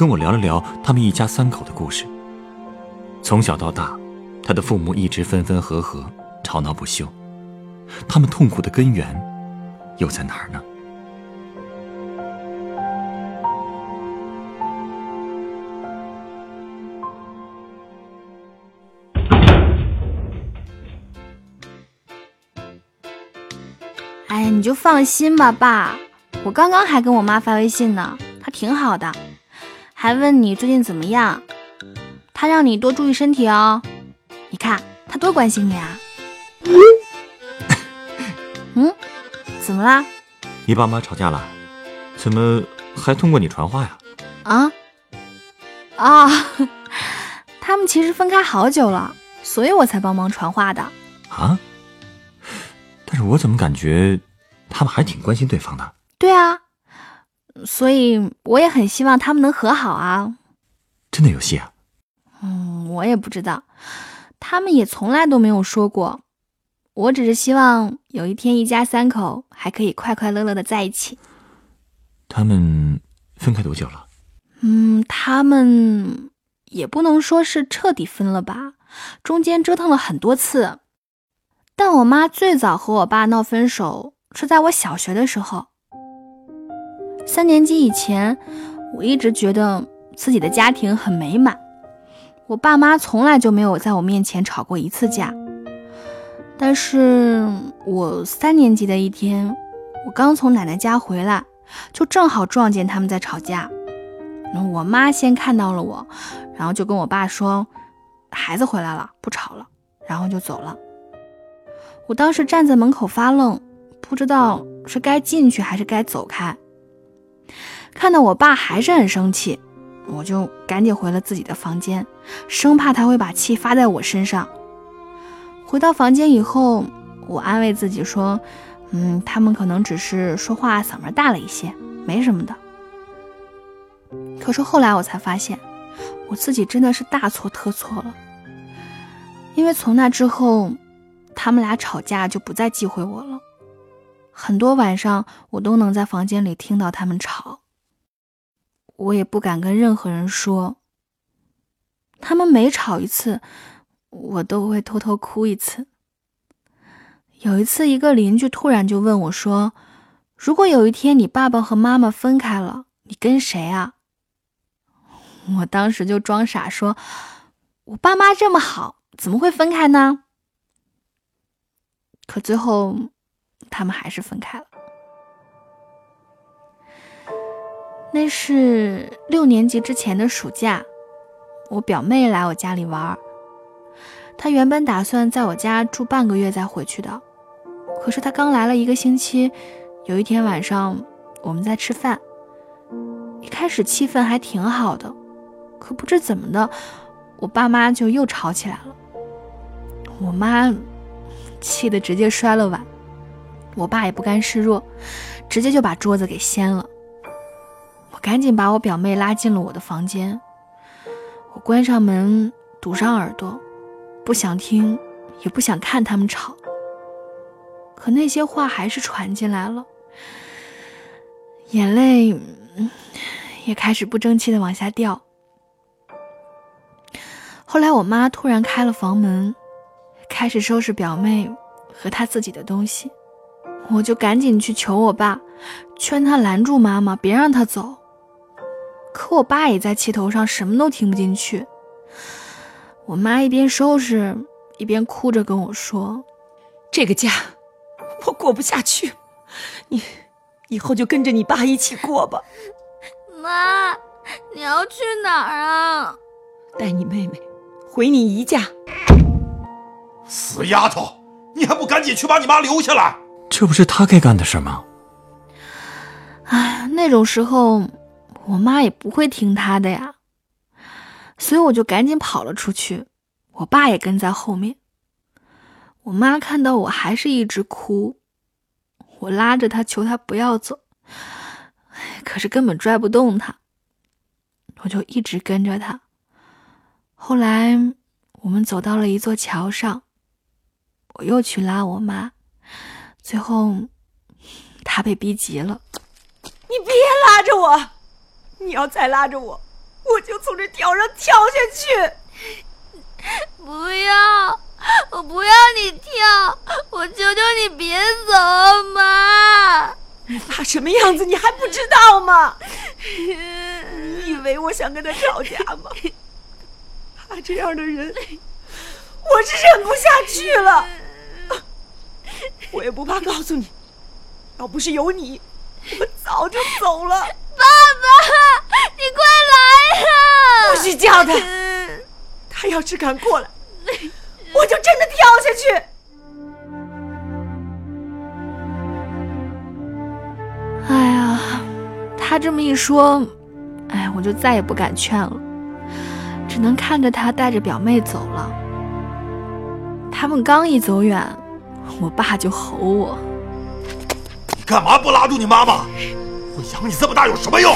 跟我聊了聊他们一家三口的故事。从小到大，他的父母一直分分合合，吵闹不休。他们痛苦的根源又在哪儿呢？哎呀，你就放心吧，爸。我刚刚还跟我妈发微信呢，她挺好的，还问你最近怎么样。他让你多注意身体哦。你看他多关心你啊。嗯，怎么啦？你爸妈吵架了？怎么还通过你传话呀？啊？啊？他们其实分开好久了，所以我才帮忙传话的。啊？但是我怎么感觉他们还挺关心对方的？对啊，所以我也很希望他们能和好啊。真的有戏啊？嗯，我也不知道，他们也从来都没有说过。我只是希望有一天一家三口还可以快快乐乐的在一起。他们分开多久了？嗯，他们也不能说是彻底分了吧，中间折腾了很多次。但我妈最早和我爸闹分手是在我小学的时候。三年级以前，我一直觉得自己的家庭很美满，我爸妈从来就没有在我面前吵过一次架。但是我三年级的一天，我刚从奶奶家回来，就正好撞见他们在吵架。我妈先看到了我，然后就跟我爸说：“孩子回来了，不吵了。”然后就走了。我当时站在门口发愣，不知道是该进去还是该走开。看到我爸还是很生气，我就赶紧回了自己的房间，生怕他会把气发在我身上。回到房间以后，我安慰自己说：“嗯，他们可能只是说话嗓门大了一些，没什么的。”可是后来我才发现，我自己真的是大错特错了，因为从那之后。他们俩吵架就不再忌讳我了，很多晚上我都能在房间里听到他们吵，我也不敢跟任何人说。他们每吵一次，我都会偷偷哭一次。有一次，一个邻居突然就问我说：“如果有一天你爸爸和妈妈分开了，你跟谁啊？”我当时就装傻说：“我爸妈这么好，怎么会分开呢？”可最后，他们还是分开了。那是六年级之前的暑假，我表妹来我家里玩儿。她原本打算在我家住半个月再回去的，可是她刚来了一个星期。有一天晚上，我们在吃饭，一开始气氛还挺好的，可不知怎么的，我爸妈就又吵起来了。我妈。气得直接摔了碗，我爸也不甘示弱，直接就把桌子给掀了。赶紧把我表妹拉进了我的房间，我关上门，堵上耳朵，不想听，也不想看他们吵。可那些话还是传进来了，眼泪也开始不争气的往下掉。后来我妈突然开了房门。开始收拾表妹和她自己的东西，我就赶紧去求我爸，劝他拦住妈妈，别让她走。可我爸也在气头上，什么都听不进去。我妈一边收拾，一边哭着跟我说：“这个家我过不下去，你以后就跟着你爸一起过吧。”妈，你要去哪儿啊？带你妹妹回你姨家。死丫头，你还不赶紧去把你妈留下来！这不是她该干的事吗？哎，那种时候，我妈也不会听他的呀。所以我就赶紧跑了出去，我爸也跟在后面。我妈看到我还是一直哭，我拉着她求她不要走，可是根本拽不动她，我就一直跟着她。后来我们走到了一座桥上，我又去拉我妈，最后她被逼急了。你别拉着我，你要再拉着我，我就从这桥上跳下去。不要，我不要你跳，我求求你别走，妈。你爸什么样子你还不知道吗？你以为我想跟他吵架吗？他这样的人，我是忍不下去了。我也不怕告诉你，要不是有你，我早就走了。爸爸，你快来呀！不许叫他，他要是敢过来，我就真的跳下去。哎呀，他这么一说，哎，我就再也不敢劝了。只能看着他带着表妹走了。他们刚一走远，我爸就吼我：“你干嘛不拉住你妈妈？我养你这么大有什么用？”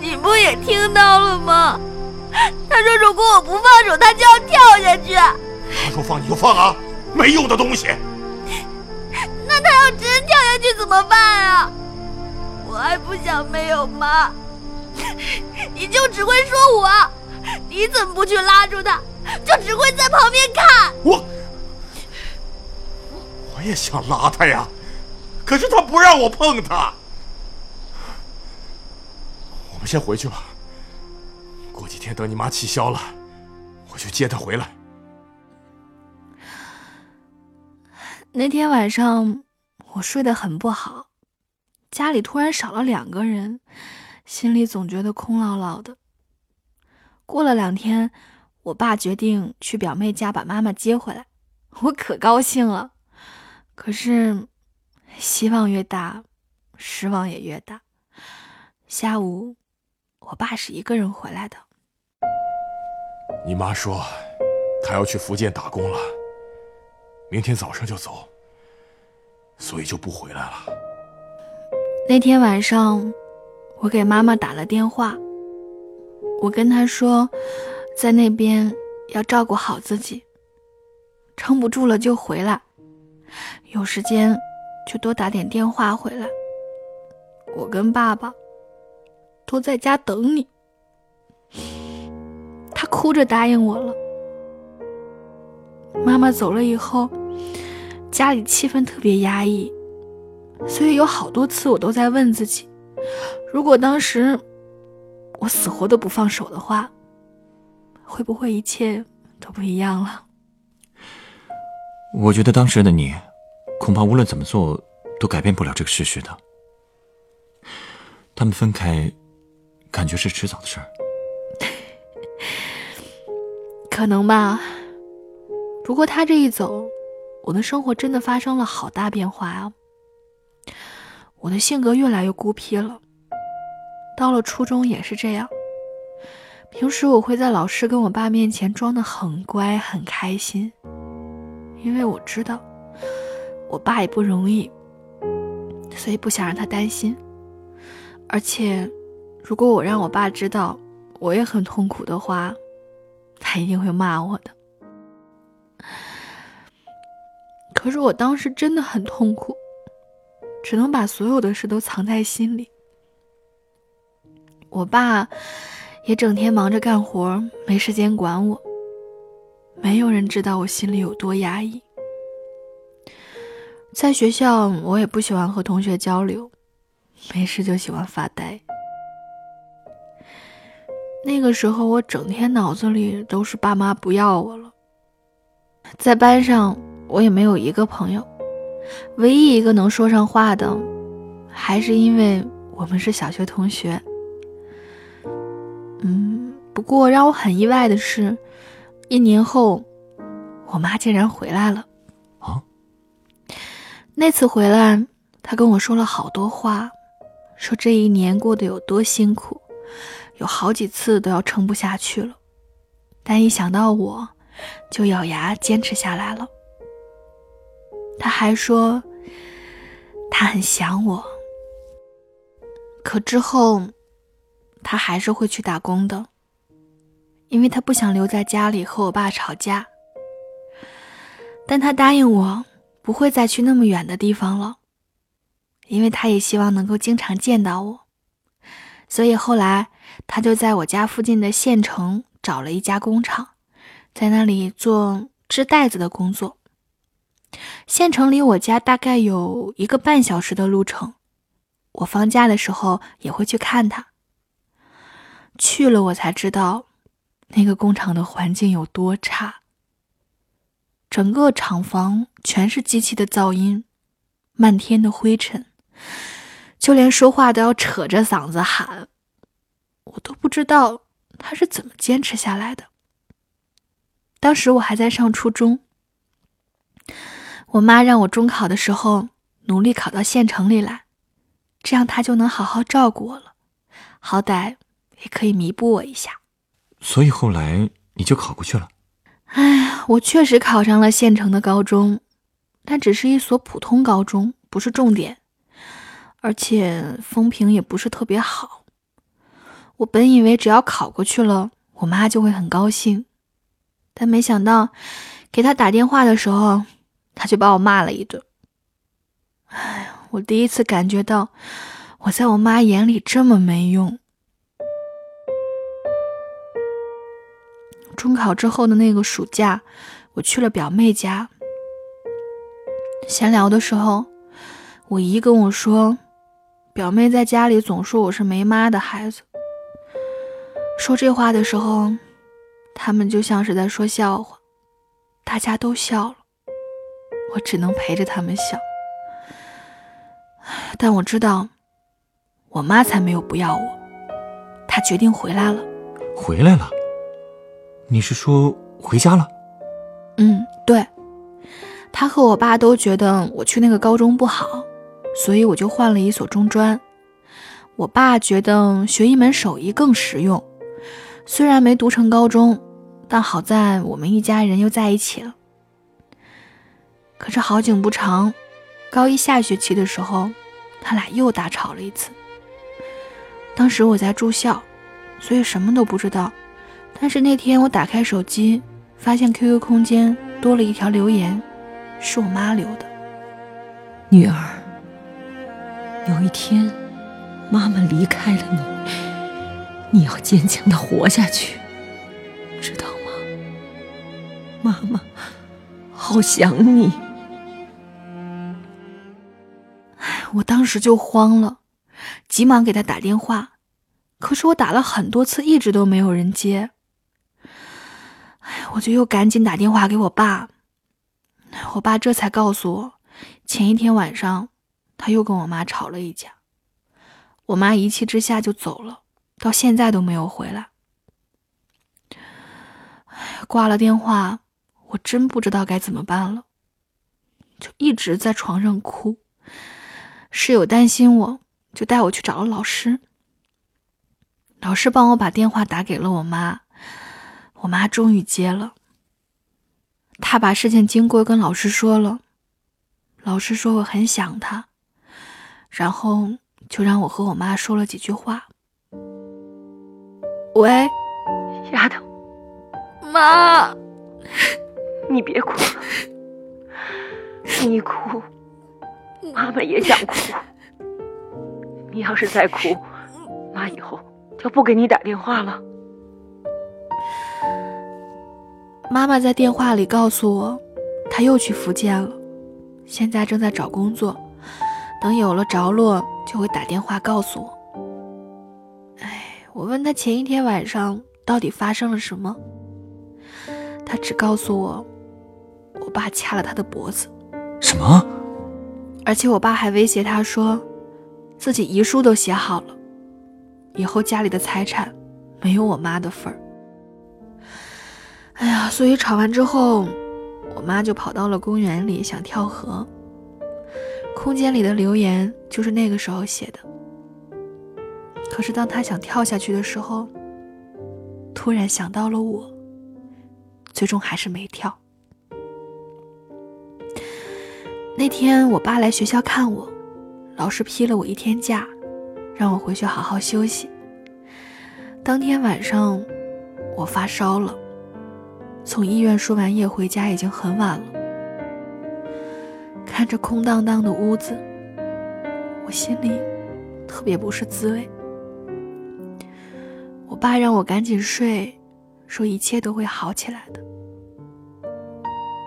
你不也听到了吗？他说：“如果我不放手，他就要跳下去。”他说：“放你就放啊，没用的东西。”那他要真跳下去怎么办啊？我还不想没有妈，你就只会说我。你怎么不去拉住他？就只会在旁边看。我，我也想拉他呀，可是他不让我碰他。我们先回去吧，过几天等你妈气消了，我就接她回来。那天晚上我睡得很不好，家里突然少了两个人，心里总觉得空落落的。过了两天，我爸决定去表妹家把妈妈接回来，我可高兴了。可是，希望越大，失望也越大。下午，我爸是一个人回来的。你妈说，她要去福建打工了，明天早上就走，所以就不回来了。那天晚上，我给妈妈打了电话。我跟她说，在那边要照顾好自己，撑不住了就回来，有时间就多打点电话回来。我跟爸爸都在家等你。他哭着答应我了。妈妈走了以后，家里气氛特别压抑，所以有好多次我都在问自己：如果当时……我死活都不放手的话，会不会一切都不一样了？我觉得当时的你，恐怕无论怎么做都改变不了这个事实的。他们分开，感觉是迟早的事儿。可能吧。不过他这一走，我的生活真的发生了好大变化啊！我的性格越来越孤僻了。到了初中也是这样。平时我会在老师跟我爸面前装的很乖很开心，因为我知道我爸也不容易，所以不想让他担心。而且，如果我让我爸知道我也很痛苦的话，他一定会骂我的。可是我当时真的很痛苦，只能把所有的事都藏在心里。我爸也整天忙着干活，没时间管我。没有人知道我心里有多压抑。在学校，我也不喜欢和同学交流，没事就喜欢发呆。那个时候，我整天脑子里都是爸妈不要我了。在班上，我也没有一个朋友，唯一一个能说上话的，还是因为我们是小学同学。嗯，不过让我很意外的是，一年后，我妈竟然回来了。啊！那次回来，她跟我说了好多话，说这一年过得有多辛苦，有好几次都要撑不下去了，但一想到我，就咬牙坚持下来了。他还说他很想我，可之后他还是会去打工的，因为他不想留在家里和我爸吵架。但他答应我不会再去那么远的地方了，因为他也希望能够经常见到我。所以后来，他就在我家附近的县城找了一家工厂，在那里做织袋子的工作。县城离我家大概有一个半小时的路程，我放假的时候也会去看他。去了我才知道，那个工厂的环境有多差。整个厂房全是机器的噪音，漫天的灰尘。就连说话都要扯着嗓子喊，我都不知道他是怎么坚持下来的。当时我还在上初中，我妈让我中考的时候努力考到县城里来，这样她就能好好照顾我了，好歹也可以弥补我一下。所以后来你就考过去了。哎呀，我确实考上了县城的高中，但只是一所普通高中，不是重点。而且风评也不是特别好。我本以为只要考过去了，我妈就会很高兴，但没想到给她打电话的时候，她就把我骂了一顿。哎，我第一次感觉到我在我妈眼里这么没用。中考之后的那个暑假，我去了表妹家，闲聊的时候，我姨跟我说。表妹在家里总说我是没妈的孩子。说这话的时候，他们就像是在说笑话，大家都笑了，我只能陪着他们笑。但我知道，我妈才没有不要我，她决定回来了。回来了？你是说回家了？嗯，对。她和我爸都觉得我去那个高中不好。所以我就换了一所中专。我爸觉得学一门手艺更实用。虽然没读成高中，但好在我们一家人又在一起了。可是好景不长，高一下学期的时候，他俩又大吵了一次。当时我在住校，所以什么都不知道。但是那天我打开手机，发现 QQ 空间多了一条留言，是我妈留的：“女儿。”有一天，妈妈离开了你，你要坚强的活下去，知道吗？妈妈好想你。哎，我当时就慌了，急忙给他打电话，可是我打了很多次，一直都没有人接。哎，我就又赶紧打电话给我爸，我爸这才告诉我，前一天晚上。他又跟我妈吵了一架，我妈一气之下就走了，到现在都没有回来。挂了电话，我真不知道该怎么办了，就一直在床上哭。室友担心我，就带我去找了老师。老师帮我把电话打给了我妈，我妈终于接了。她把事情经过跟老师说了，老师说我很想他。然后就让我和我妈说了几句话。喂，丫头，妈，你别哭了，你哭，妈妈也想哭。你要是再哭，妈以后就不给你打电话了。妈妈在电话里告诉我，她又去福建了，现在正在找工作。等有了着落，就会打电话告诉我。哎，我问他前一天晚上到底发生了什么，他只告诉我，我爸掐了他的脖子。什么？而且我爸还威胁他说，自己遗书都写好了，以后家里的财产没有我妈的份儿。哎呀，所以吵完之后，我妈就跑到了公园里想跳河。空间里的留言就是那个时候写的。可是当他想跳下去的时候，突然想到了我，最终还是没跳。那天我爸来学校看我，老师批了我一天假，让我回去好好休息。当天晚上，我发烧了，从医院输完液回家已经很晚了。看着空荡荡的屋子，我心里特别不是滋味。我爸让我赶紧睡，说一切都会好起来的。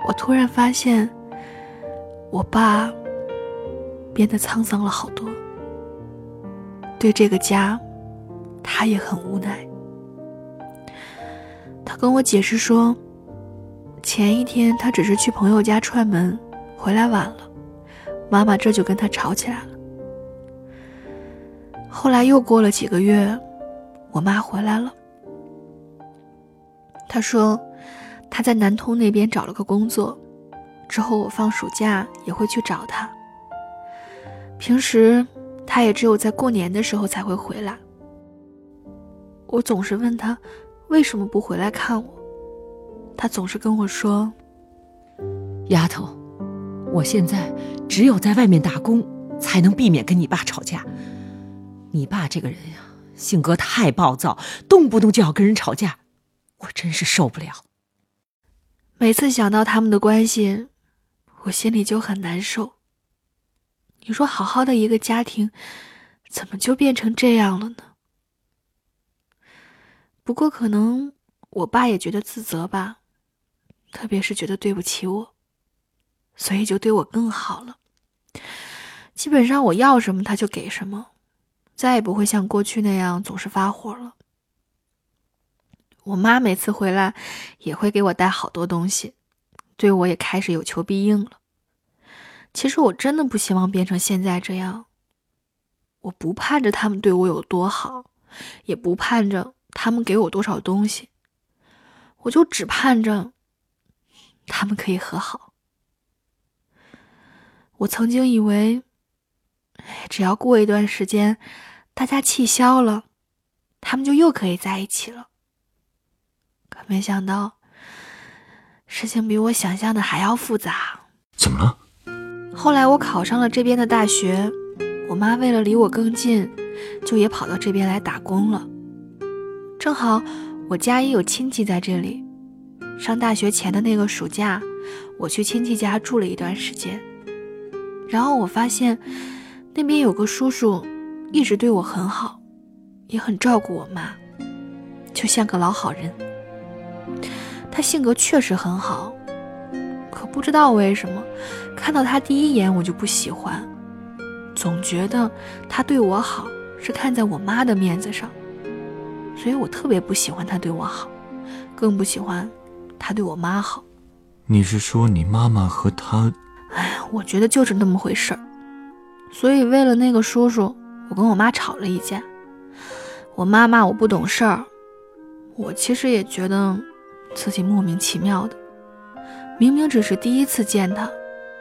我突然发现，我爸变得沧桑了好多。对这个家，他也很无奈。他跟我解释说，前一天他只是去朋友家串门，回来晚了，妈妈这就跟他吵起来了。后来又过了几个月。我妈回来了，她说她在南通那边找了个工作，之后我放暑假也会去找她。平时她也只有在过年的时候才会回来。我总是问她为什么不回来看我，她总是跟我说：“丫头，我现在只有在外面打工，才能避免跟你爸吵架。你爸这个人呀。”性格太暴躁，动不动就要跟人吵架，我真是受不了。每次想到他们的关系，我心里就很难受。你说好好的一个家庭，怎么就变成这样了呢？不过可能我爸也觉得自责吧，特别是觉得对不起我，所以就对我更好了。基本上我要什么他就给什么。再也不会像过去那样总是发火了。我妈每次回来也会给我带好多东西，对我也开始有求必应了。其实我真的不希望变成现在这样。我不盼着他们对我有多好，也不盼着他们给我多少东西，我就只盼着他们可以和好。我曾经以为。只要过一段时间，大家气消了，他们就又可以在一起了。可没想到，事情比我想象的还要复杂。怎么了？后来我考上了这边的大学，我妈为了离我更近，就也跑到这边来打工了。正好我家也有亲戚在这里。上大学前的那个暑假，我去亲戚家住了一段时间，然后我发现。那边有个叔叔，一直对我很好，也很照顾我妈，就像个老好人。他性格确实很好，可不知道为什么，看到他第一眼我就不喜欢，总觉得他对我好是看在我妈的面子上，所以我特别不喜欢他对我好，更不喜欢他对我妈好。你是说你妈妈和他？我觉得就是那么回事儿。所以，为了那个叔叔，我跟我妈吵了一架。我妈骂我不懂事儿，我其实也觉得自己莫名其妙的。明明只是第一次见他，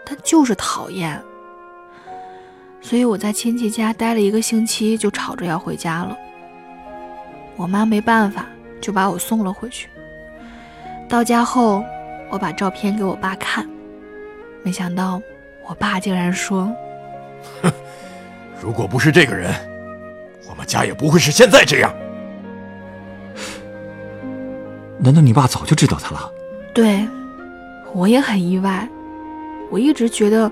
但就是讨厌。所以我在亲戚家待了一个星期，就吵着要回家了。我妈没办法，就把我送了回去。到家后，我把照片给我爸看，没想到我爸竟然说。哼，如果不是这个人，我们家也不会是现在这样。难道你爸早就知道他了？对，我也很意外。我一直觉得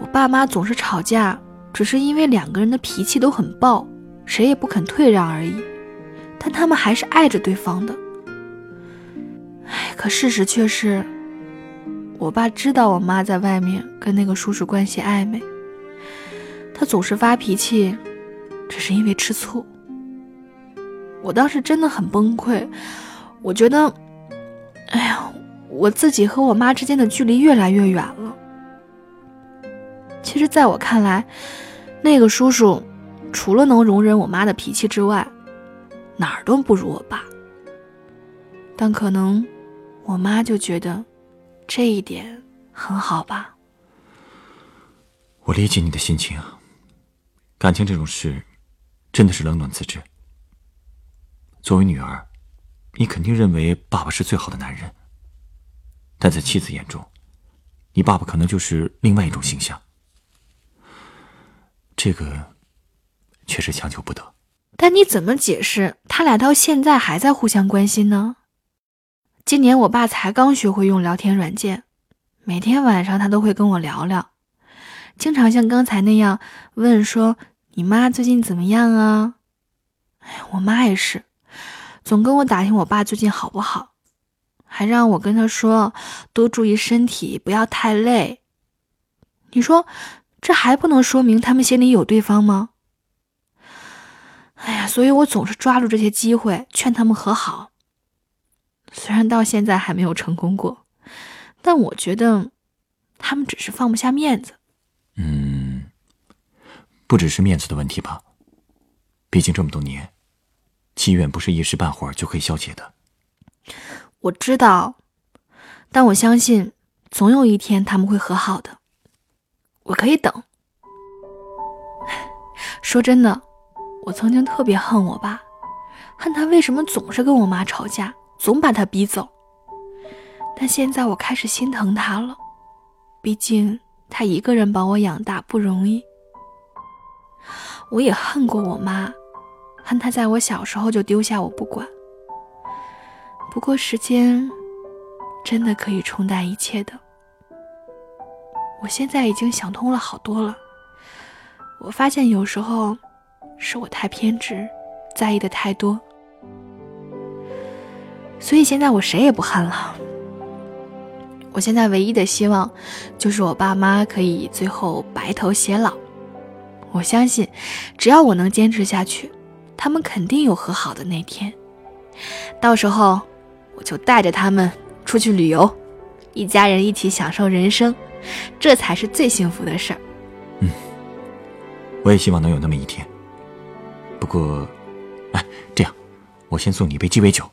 我爸妈总是吵架，只是因为两个人的脾气都很暴，谁也不肯退让而已。但他们还是爱着对方的。哎，可事实却是，我爸知道我妈在外面跟那个叔叔关系暧昧。他总是发脾气，只是因为吃醋。我当时真的很崩溃，我觉得，哎呀，我自己和我妈之间的距离越来越远了。其实，在我看来，那个叔叔除了能容忍我妈的脾气之外，哪儿都不如我爸。但可能我妈就觉得这一点很好吧。我理解你的心情啊。感情这种事，真的是冷暖自知。作为女儿，你肯定认为爸爸是最好的男人，但在妻子眼中，你爸爸可能就是另外一种形象。这个确实强求不得。但你怎么解释他俩到现在还在互相关心呢？今年我爸才刚学会用聊天软件，每天晚上他都会跟我聊聊，经常像刚才那样问说：“你妈最近怎么样啊？”哎，我妈也是，总跟我打听我爸最近好不好，还让我跟他说多注意身体，不要太累。你说这还不能说明他们心里有对方吗？哎呀，所以我总是抓住这些机会劝他们和好。虽然到现在还没有成功过，但我觉得他们只是放不下面子。嗯，不只是面子的问题吧？毕竟这么多年，积怨不是一时半会儿就可以消解的。我知道，但我相信总有一天他们会和好的。我可以等。说真的。我曾经特别恨我爸，恨他为什么总是跟我妈吵架，总把他逼走。但现在我开始心疼他了，毕竟他一个人把我养大不容易。我也恨过我妈，恨她在我小时候就丢下我不管。不过时间真的可以冲淡一切的。我现在已经想通了好多了。我发现有时候。是我太偏执，在意的太多，所以现在我谁也不恨了。我现在唯一的希望，就是我爸妈可以最后白头偕老。我相信，只要我能坚持下去，他们肯定有和好的那天。到时候，我就带着他们出去旅游，一家人一起享受人生，这才是最幸福的事儿。嗯，我也希望能有那么一天。不过，哎，这样，我先送你一杯鸡尾酒。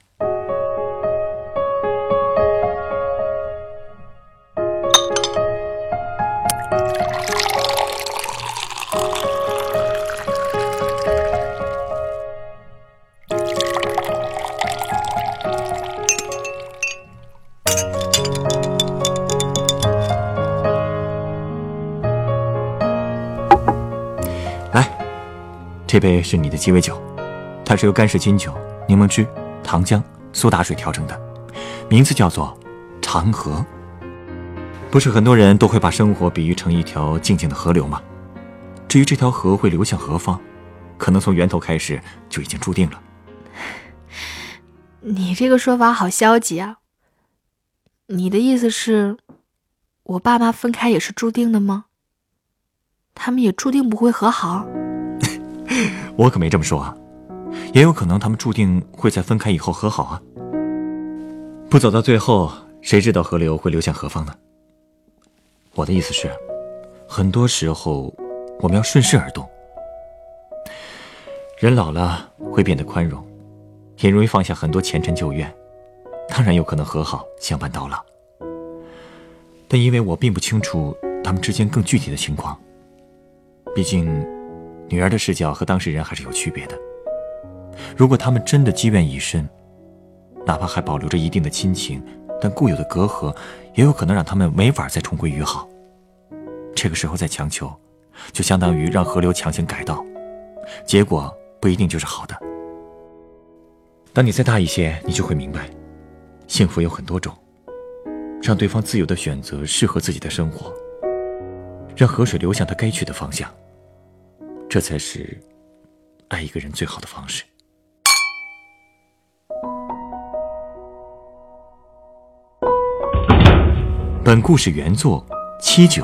这杯是你的鸡尾酒，它是由干式金酒、柠檬汁、糖浆、苏打水调成的，名字叫做长河。不是很多人都会把生活比喻成一条静静的河流吗？至于这条河会流向何方，可能从源头开始就已经注定了。你这个说法好消极啊！你的意思是，我爸妈分开也是注定的吗？他们也注定不会和好？我可没这么说啊，也有可能他们注定会在分开以后和好啊。不走到最后，谁知道河流会流向何方呢？我的意思是，很多时候我们要顺势而动。人老了会变得宽容，也容易放下很多前尘旧怨，当然有可能和好，相伴到老。但因为我并不清楚他们之间更具体的情况，毕竟。女儿的视角和当事人还是有区别的。如果他们真的积怨已深，哪怕还保留着一定的亲情，但固有的隔阂也有可能让他们没法再重归于好。这个时候再强求，就相当于让河流强行改道，结果不一定就是好的。当你再大一些，你就会明白，幸福有很多种，让对方自由的选择适合自己的生活，让河水流向它该去的方向。这才是爱一个人最好的方式。本故事原作七九，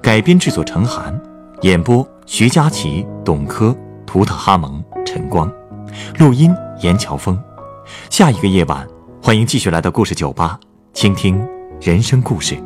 改编制作陈寒，演播徐佳琪、董珂、图特哈蒙、陈光，录音严乔峰。下一个夜晚，欢迎继续来到故事酒吧，倾听人生故事。